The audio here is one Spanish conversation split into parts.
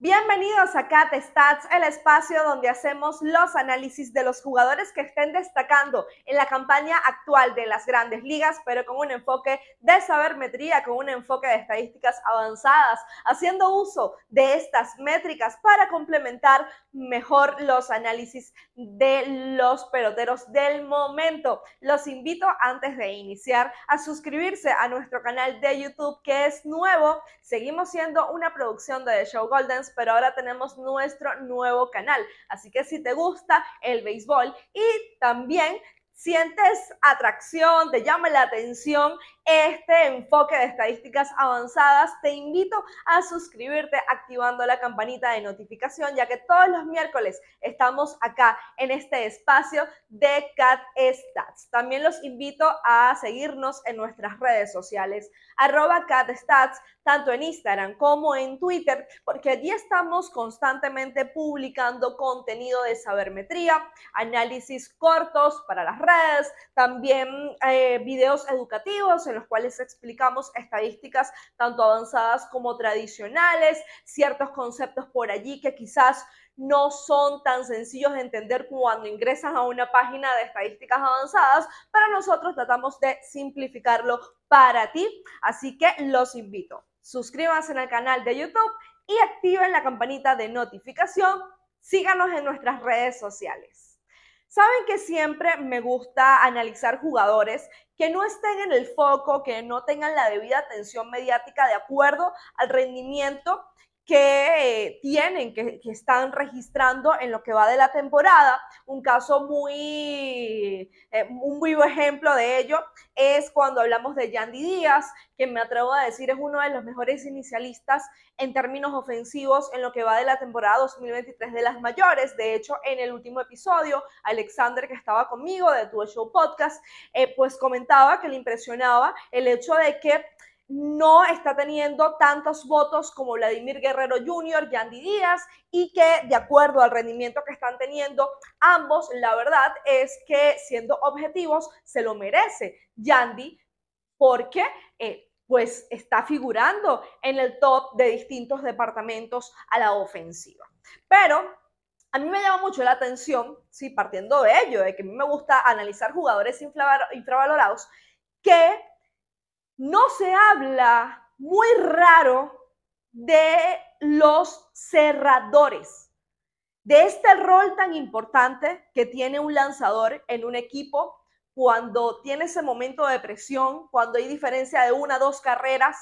Bienvenidos a Cat Stats, el espacio donde hacemos los análisis de los jugadores que estén destacando en la campaña actual de las grandes ligas, pero con un enfoque de sabermetría, con un enfoque de estadísticas avanzadas, haciendo uso de estas métricas para complementar mejor los análisis de los peloteros del momento. Los invito antes de iniciar a suscribirse a nuestro canal de YouTube que es nuevo. Seguimos siendo una producción de The Show Golden pero ahora tenemos nuestro nuevo canal. Así que si te gusta el béisbol y también sientes atracción, te llama la atención este enfoque de estadísticas avanzadas, te invito a suscribirte activando la campanita de notificación, ya que todos los miércoles estamos acá en este espacio de Cat Stats. También los invito a seguirnos en nuestras redes sociales, arroba Cat Stats, tanto en Instagram como en Twitter, porque allí estamos constantemente publicando contenido de sabermetría, análisis cortos para las redes, también eh, videos educativos en los cuales explicamos estadísticas tanto avanzadas como tradicionales, ciertos conceptos por allí que quizás no son tan sencillos de entender cuando ingresan a una página de estadísticas avanzadas, pero nosotros tratamos de simplificarlo para ti, así que los invito. Suscríbanse al canal de YouTube y activen la campanita de notificación. Síganos en nuestras redes sociales. Saben que siempre me gusta analizar jugadores que no estén en el foco, que no tengan la debida atención mediática de acuerdo al rendimiento que tienen, que, están registrando en lo que va de la temporada. Un caso muy, eh, un vivo ejemplo de ello es cuando hablamos de Yandy Díaz, que me atrevo a decir es uno de los mejores inicialistas en términos ofensivos en lo que va de la temporada 2023 de las mayores. De hecho, en el último episodio, Alexander, que estaba conmigo de Tu Show Podcast, eh, pues comentaba que le impresionaba el hecho de que no está teniendo tantos votos como Vladimir Guerrero Jr., Yandy Díaz, y que de acuerdo al rendimiento que están teniendo ambos, la verdad es que siendo objetivos, se lo merece Yandy porque eh, pues está figurando en el top de distintos departamentos a la ofensiva. Pero a mí me llama mucho la atención, sí, partiendo de ello, de que a mí me gusta analizar jugadores infravalorados, que no se habla muy raro de los cerradores, de este rol tan importante que tiene un lanzador en un equipo cuando tiene ese momento de presión, cuando hay diferencia de una dos carreras,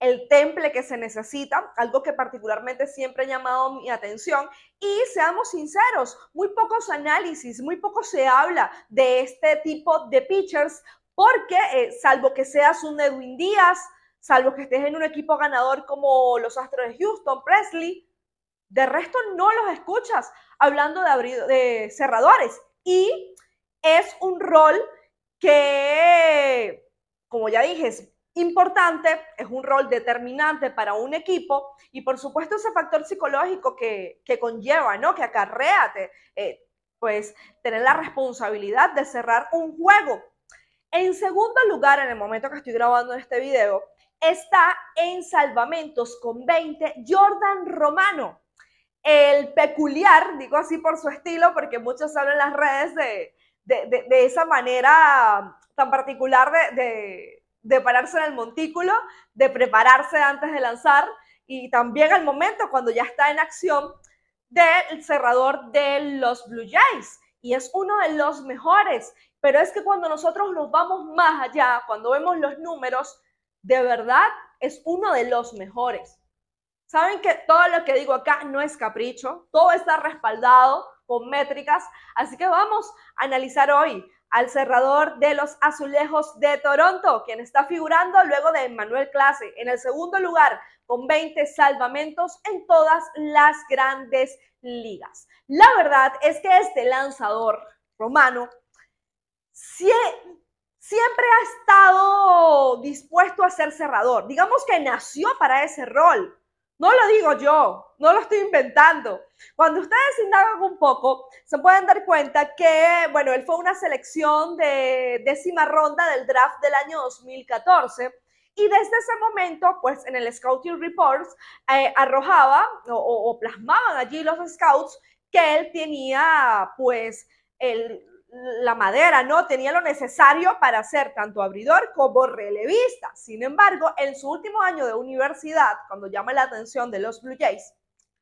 el temple que se necesita, algo que particularmente siempre ha llamado mi atención. Y seamos sinceros, muy pocos análisis, muy poco se habla de este tipo de pitchers porque eh, salvo que seas un Edwin Díaz, salvo que estés en un equipo ganador como los Astros de Houston, Presley, de resto no los escuchas hablando de, cerradores. Y es un rol que, como ya dije, es importante, es un rol determinante para un equipo y por supuesto ese factor psicológico que, conlleva, ¿no? Que acarrea, eh, pues, tener la responsabilidad de cerrar un juego en segundo lugar, en el momento que estoy grabando este video, está en salvamentos con 20 Jordan Romano. El peculiar, digo así por su estilo, porque muchos hablan en las redes de, esa manera tan particular de, de pararse en el montículo, de prepararse antes de lanzar y también al momento cuando ya está en acción del cerrador de los Blue Jays. Y es uno de los mejores pero es que cuando nosotros nos vamos más allá, cuando vemos los números, de verdad es uno de los mejores. Saben que todo lo que digo acá no es capricho, todo está respaldado con métricas, así que vamos a analizar hoy al cerrador de los azulejos de Toronto, quien está figurando luego de Manuel Clase en el segundo lugar con 20 salvamentos en todas las grandes ligas. La verdad es que este lanzador romano siempre ha estado dispuesto a ser cerrador. Digamos que nació para ese rol. No lo digo yo, no lo estoy inventando. Cuando ustedes indagan un poco, se pueden dar cuenta que, bueno, él fue una selección de décima ronda del draft del año 2014 Y desde ese momento, pues en el Scouting Reports eh, arrojaba o, o plasmaban allí los scouts que él tenía pues el, la madera, ¿no? Tenía lo necesario para ser tanto abridor como relevista. Sin embargo, en su último año de universidad, cuando llama la atención de los Blue Jays,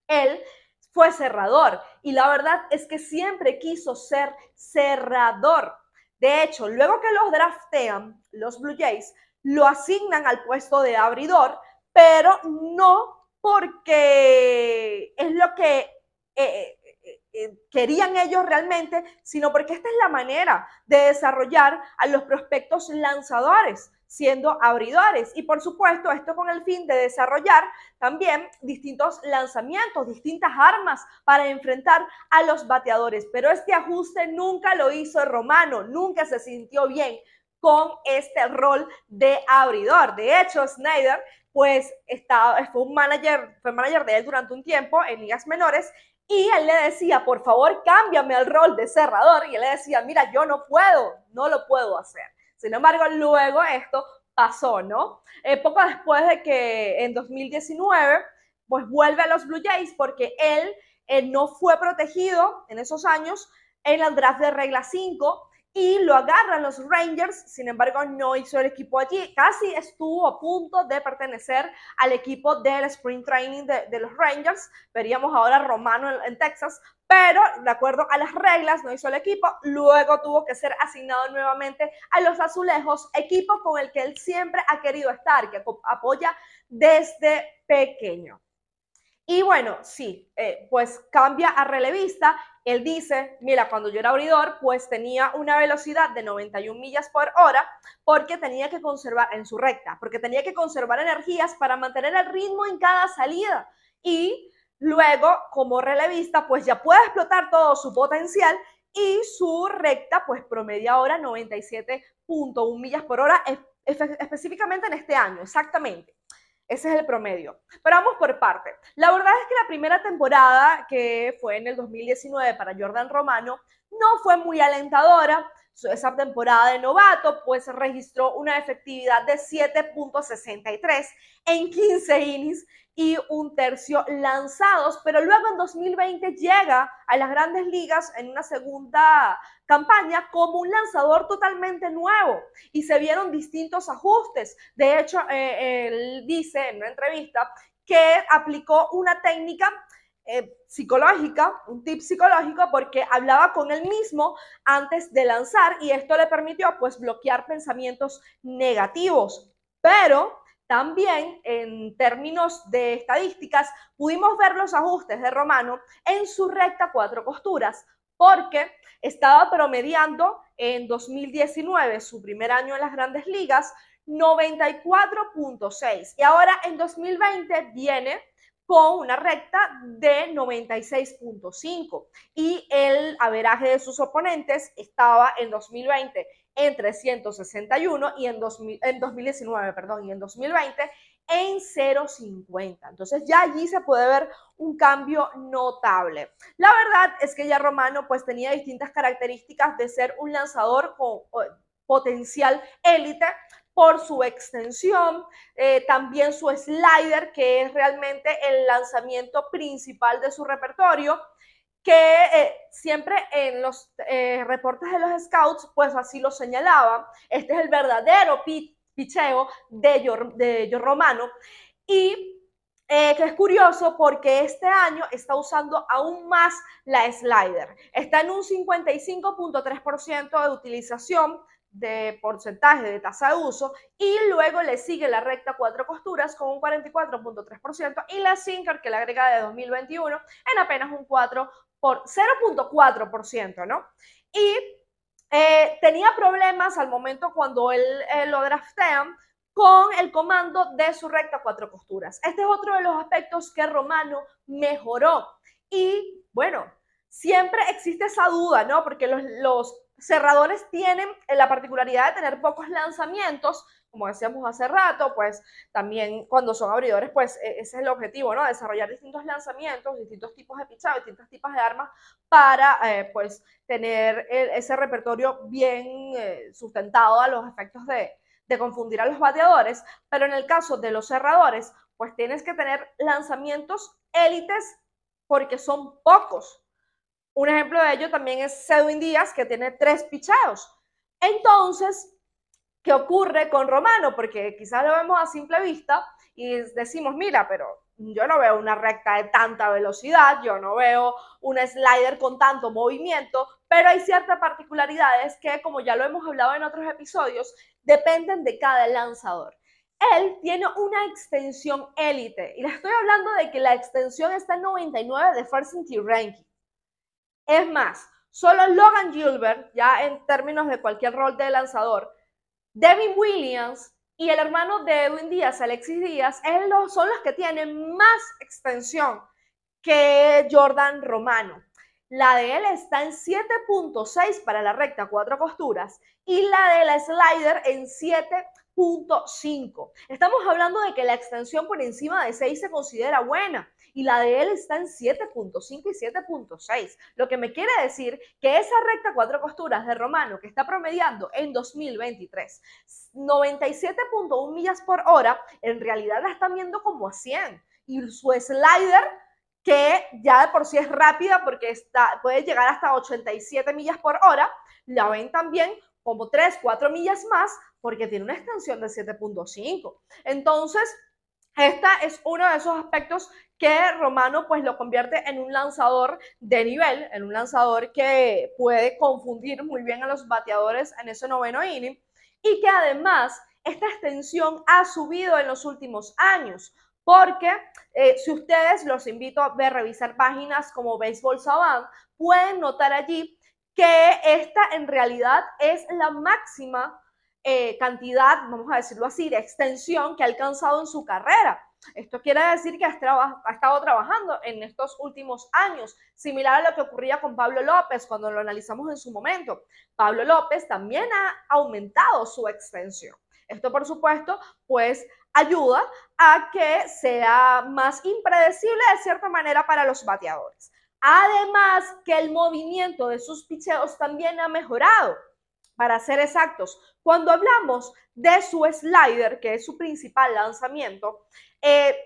él fue cerrador y la verdad es que siempre quiso ser cerrador. De hecho, luego que los draftean, los Blue Jays lo asignan al puesto de abridor, pero no porque es lo que eh, eh, querían ellos realmente, sino porque esta es la manera de desarrollar a los prospectos lanzadores siendo abridores. Y por supuesto, esto con el fin de desarrollar también distintos lanzamientos, distintas armas para enfrentar a los bateadores. Pero este ajuste nunca lo hizo Romano, nunca se sintió bien con este rol de abridor. De hecho, Snyder pues estaba, fue un manager, fue manager de él durante un tiempo en ligas menores y él le decía, por favor, cámbiame el rol de cerrador. Y él le decía, mira, yo no puedo, no lo puedo hacer. Sin embargo, luego esto pasó, ¿no? Eh, poco después de que en 2019, pues vuelve a los Blue Jays porque él no fue protegido en esos años en el draft de regla 5 y lo agarran los Rangers, sin embargo no hizo el equipo allí, casi estuvo a punto de pertenecer al equipo del Spring Training de, los Rangers, veríamos ahora Romano en, Texas, pero de acuerdo a las reglas no hizo el equipo, luego tuvo que ser asignado nuevamente a los Azulejos, equipo con el que él siempre ha querido estar, que apoya desde pequeño. Y bueno, sí, eh, pues cambia a relevista él dice, mira, cuando yo era abridor, pues tenía una velocidad de 91 millas por hora porque tenía que conservar en su recta, porque tenía que conservar energías para mantener el ritmo en cada salida. Y luego, como relevista, pues ya puede explotar todo su potencial y su recta, pues promedia ahora 97.1 millas por hora, específicamente en este año, exactamente. Ese es el promedio. Pero vamos por parte. La verdad es que la primera temporada, que fue en el 2019 para Jordan Romano, no fue muy alentadora. Esa temporada de novato, pues registró una efectividad de 7.63 en 15 innings y un tercio lanzados, pero luego en 2020 llega a las grandes ligas en una segunda campaña como un lanzador totalmente nuevo y se vieron distintos ajustes. De hecho, eh, él dice en una entrevista que aplicó una técnica eh, psicológica, un tip psicológico, porque hablaba con él mismo antes de lanzar y esto le permitió pues bloquear pensamientos negativos. Pero también en términos de estadísticas pudimos ver los ajustes de Romano en su recta cuatro costuras, porque estaba promediando en 2019, su primer año en las grandes ligas, 94.6 y ahora en 2020 viene con una recta de 96.5 y el averaje de sus oponentes estaba en 2020 en 361 y en, 2019, perdón, y en 2020 en 0.50. Entonces ya allí se puede ver un cambio notable. La verdad es que ya Romano pues tenía distintas características de ser un lanzador con potencial élite por su extensión, eh, también su slider, que es realmente el lanzamiento principal de su repertorio, que eh, siempre en los eh, reportes de los scouts, pues así lo señalaban. Este es el verdadero picheo de yo, de Romano. Y eh, que es curioso porque este año está usando aún más la slider. Está en un 55.3% de utilización de porcentaje de tasa de uso y luego le sigue la recta cuatro costuras con un 44.3% y la sinker que le agrega de 2021 en apenas un 4 por 0.4%, ¿no? Y eh, tenía problemas al momento cuando él, lo draftean con el comando de su recta cuatro costuras. Este es otro de los aspectos que Romano mejoró. Y bueno, siempre existe esa duda, ¿no? Porque los cerradores tienen la particularidad de tener pocos lanzamientos, como decíamos hace rato, pues también cuando son abridores, pues e, ese es el objetivo, ¿no? Desarrollar distintos lanzamientos, distintos tipos de pichado, distintos tipos de armas para, eh, pues, tener ese repertorio bien eh, sustentado a los efectos de, de confundir a los bateadores, pero en el caso de los cerradores, pues tienes que tener lanzamientos élites porque son pocos. Un ejemplo de ello también es Sedwin Díaz, que tiene tres pichados. Entonces, ¿qué ocurre con Romano? Porque quizás lo vemos a simple vista y decimos, mira, pero yo no veo una recta de tanta velocidad, yo no veo un slider con tanto movimiento, pero hay ciertas particularidades que, como ya lo hemos hablado en otros episodios, dependen de cada lanzador. Él tiene una extensión élite y le estoy hablando de que la extensión está en 99 de First Ranking. Es más, solo Logan Gilbert, ya en términos de cualquier rol de lanzador, Devin Williams y el hermano de Edwin Díaz, Alexis Díaz, son los que tienen más extensión que Jordan Romano. La de él está en 7.6 para la recta cuatro costuras y la de la slider en 7.5. Estamos hablando de que la extensión por encima de 6 se considera buena y la de él está en 7.5 y 7.6. Lo que me quiere decir que esa recta cuatro costuras de Romano que está promediando en 2023 97.1 millas por hora, en realidad la están viendo como a 100. Y su slider, que ya de por sí es rápida porque está, puede llegar hasta 87 millas por hora, la ven también como 3, 4 millas más porque tiene una extensión de 7.5. Entonces, esta es uno de esos aspectos que Romano pues lo convierte en un lanzador de nivel, en un lanzador que puede confundir muy bien a los bateadores en ese noveno inning y que además esta extensión ha subido en los últimos años. Porque eh, si ustedes los invito a ver, revisar páginas como Baseball Savant, pueden notar allí que esta en realidad es la máxima eh, cantidad, vamos a decirlo así, de extensión que ha alcanzado en su carrera. Esto quiere decir que ha, estado trabajando en estos últimos años, similar a lo que ocurría con Pablo López cuando lo analizamos en su momento. Pablo López también ha aumentado su extensión. Esto, por supuesto, pues ayuda a que sea más impredecible de cierta manera para los bateadores. Además, que el movimiento de sus picheos también ha mejorado para ser exactos. Cuando hablamos de su slider, que es su principal lanzamiento, eh,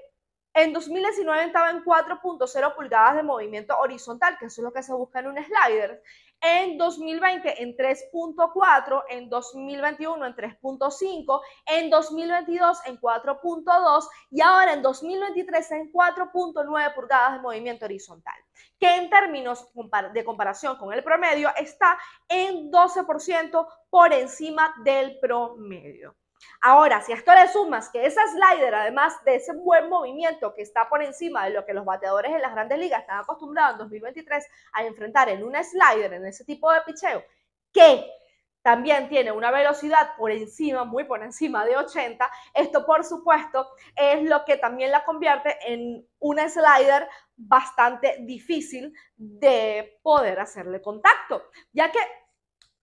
en 2019 estaba en 4.0 pulgadas de movimiento horizontal, que eso es lo que se busca en un slider. En 2020 en 3.4, en 2021 en 3.5, en 2022 en 4.2 y ahora en 2023 en 4.9 pulgadas de movimiento horizontal que en términos de comparación con el promedio está en 12% por encima del promedio. Ahora, si a esto le sumas que esa slider, además de ese buen movimiento que está por encima de lo que los bateadores en las grandes ligas están acostumbrados en 2023 a enfrentar en una slider, en ese tipo de picheo, que también tiene una velocidad por encima, muy por encima de 80. Esto, por supuesto, es lo que también la convierte en una slider bastante difícil de poder hacerle contacto, ya que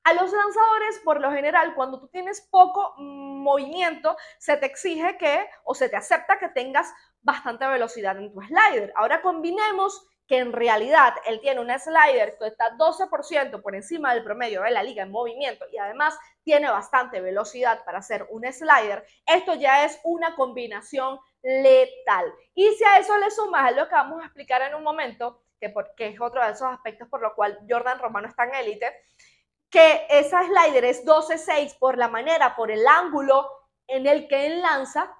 a los lanzadores, por lo general, cuando tú tienes poco movimiento, se te exige que o se te acepta que tengas bastante velocidad en tu slider. Ahora combinemos que en realidad él tiene un slider que está 12% por encima del promedio de la liga en movimiento y además tiene bastante velocidad para hacer un slider, esto ya es una combinación letal. Y si a eso le sumas lo que vamos a explicar en un momento, que, porque es otro de esos aspectos por lo cual Jordan Romano está en élite, que esa slider es 12-6 por la manera, por el ángulo en el que él lanza,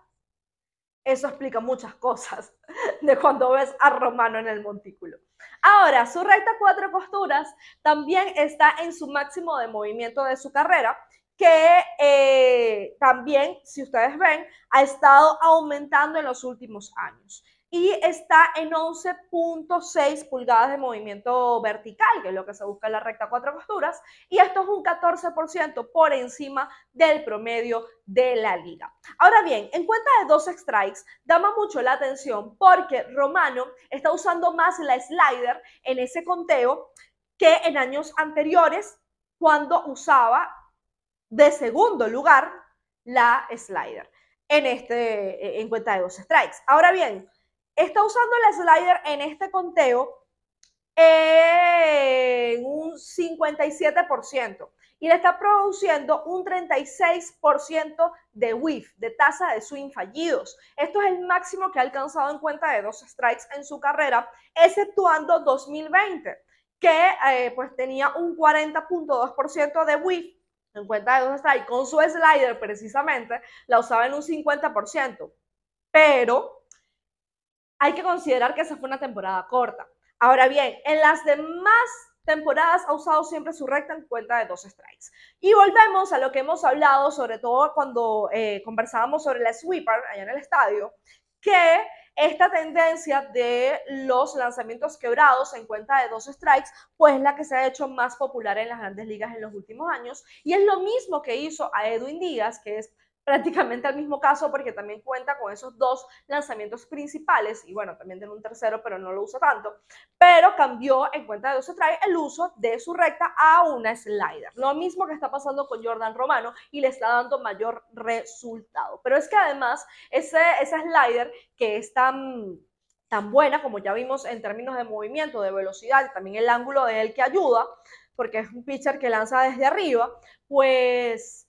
eso explica muchas cosas de cuando ves a Romano en el montículo. Ahora, su recta cuatro costuras también está en su máximo de movimiento de su carrera, que eh, también, si ustedes ven, ha estado aumentando en los últimos años y está en 11.6 pulgadas de movimiento vertical, que es lo que se busca en la recta cuatro costuras, y esto es un 14% por encima del promedio de la liga. Ahora bien, en cuenta de dos strikes, llama mucho la atención porque Romano está usando más la slider en ese conteo que en años anteriores cuando usaba de segundo lugar la slider en, este, en cuenta de dos strikes. Ahora bien, está usando el slider en este conteo en un 57% y le está produciendo un 36% de whiff, de tasa de swing fallidos. Esto es el máximo que ha alcanzado en cuenta de dos strikes en su carrera, exceptuando 2020, que eh, pues tenía un 40.2% de whiff en cuenta de dos strikes, con su slider precisamente, la usaba en un 50%. Pero hay que considerar que esa fue una temporada corta. Ahora bien, en las demás temporadas ha usado siempre su recta en cuenta de dos strikes. Y volvemos a lo que hemos hablado, sobre todo cuando eh, conversábamos sobre la sweeper allá en el estadio, que esta tendencia de los lanzamientos quebrados en cuenta de dos strikes, pues es la que se ha hecho más popular en las grandes ligas en los últimos años. Y es lo mismo que hizo a Edwin Díaz, que es prácticamente al mismo caso porque también cuenta con esos dos lanzamientos principales y bueno, también tiene un tercero, pero no lo usa tanto, pero cambió en cuenta de dos trae el uso de su recta a una slider. Lo mismo que está pasando con Jordan Romano y le está dando mayor resultado. Pero es que además ese, ese slider que es tan tan buena como ya vimos en términos de movimiento, de velocidad también el ángulo de él que ayuda, porque es un pitcher que lanza desde arriba, pues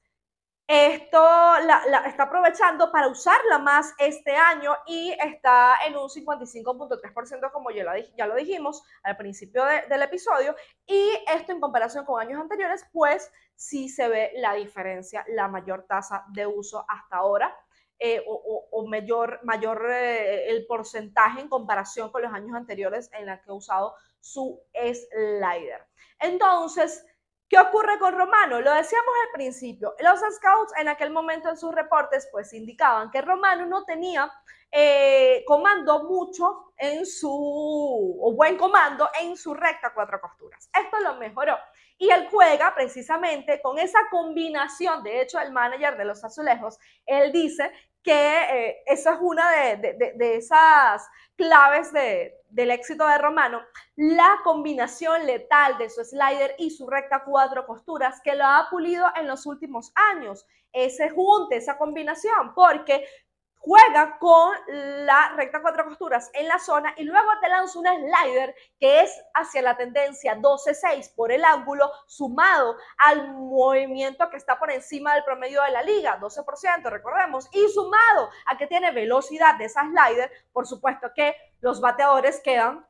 esto la, está aprovechando para usarla más este año y está en un 55.3% como ya lo, ya lo dijimos al principio del episodio. Y esto en comparación con años anteriores, pues sí se ve la diferencia, la mayor tasa de uso hasta ahora. Eh, o, mayor, mayor eh, el porcentaje en comparación con los años anteriores en la que ha usado su slider. Entonces, ¿Qué ocurre con Romano? Lo decíamos al principio. Los scouts en aquel momento en sus reportes pues indicaban que Romano no tenía eh, comando mucho en su, o buen comando en su recta cuatro costuras. Esto lo mejoró. Y él juega precisamente con esa combinación, de hecho el manager de los azulejos, él dice que eh, esa es una de, esas claves del éxito de Romano, la combinación letal de su slider y su recta cuatro costuras que lo ha pulido en los últimos años. Ese junte, esa combinación, porque juega con la recta cuatro costuras en la zona y luego te lanza un slider que es hacia la tendencia 12-6 por el ángulo sumado al movimiento que está por encima del promedio de la liga, 12%, recordemos, y sumado a que tiene velocidad de esa slider, por supuesto que los bateadores quedan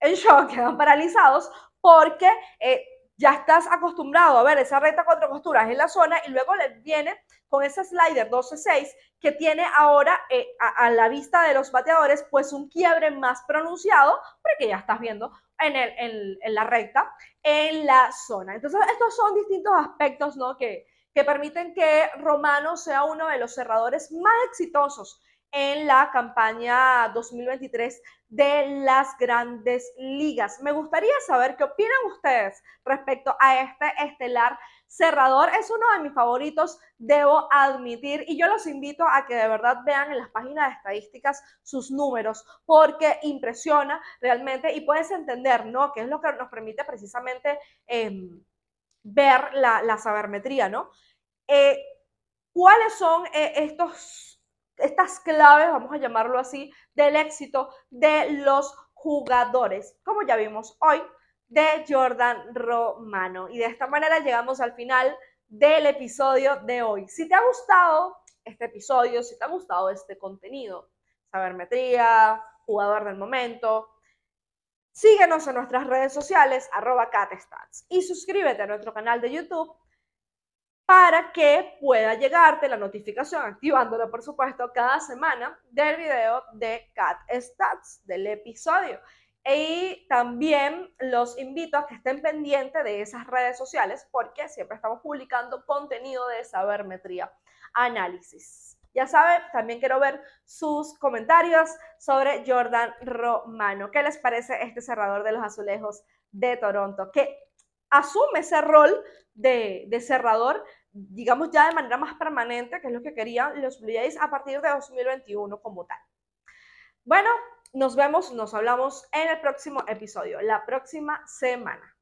en shock, quedan paralizados porque... Eh, ya estás acostumbrado a ver esa recta cuatro costuras en la zona y luego le viene con ese slider 12-6 que tiene ahora eh, a, la vista de los bateadores pues un quiebre más pronunciado porque ya estás viendo en, el, en, la recta en la zona. Entonces estos son distintos aspectos ¿no? que, que permiten que Romano sea uno de los cerradores más exitosos en la campaña 2023 de las grandes ligas. Me gustaría saber qué opinan ustedes respecto a este estelar cerrador. Es uno de mis favoritos, debo admitir, y yo los invito a que de verdad vean en las páginas de estadísticas sus números, porque impresiona realmente y puedes entender, ¿no? Que es lo que nos permite precisamente em, ver la, sabermetría, ¿no? Eh, ¿Cuáles son eh, estos estas claves, vamos a llamarlo así, del éxito de los jugadores, como ya vimos hoy, de Jordan Romano. Y de esta manera llegamos al final del episodio de hoy. Si te ha gustado este episodio, si te ha gustado este contenido, sabermetría, jugador del momento, síguenos en nuestras redes sociales, arroba catstats, y suscríbete a nuestro canal de YouTube para que pueda llegarte la notificación, activándolo por supuesto cada semana del video de Cat Stats, del episodio. Y también los invito a que estén pendientes de esas redes sociales porque siempre estamos publicando contenido de sabermetría análisis. Ya saben, también quiero ver sus comentarios sobre Jordan Romano. ¿Qué les parece este cerrador de los azulejos de Toronto? Que asume ese rol de, cerrador, digamos ya de manera más permanente, que es lo que querían los Blue Jays a partir de 2021 como tal. Bueno, nos vemos, nos hablamos en el próximo episodio, la próxima semana.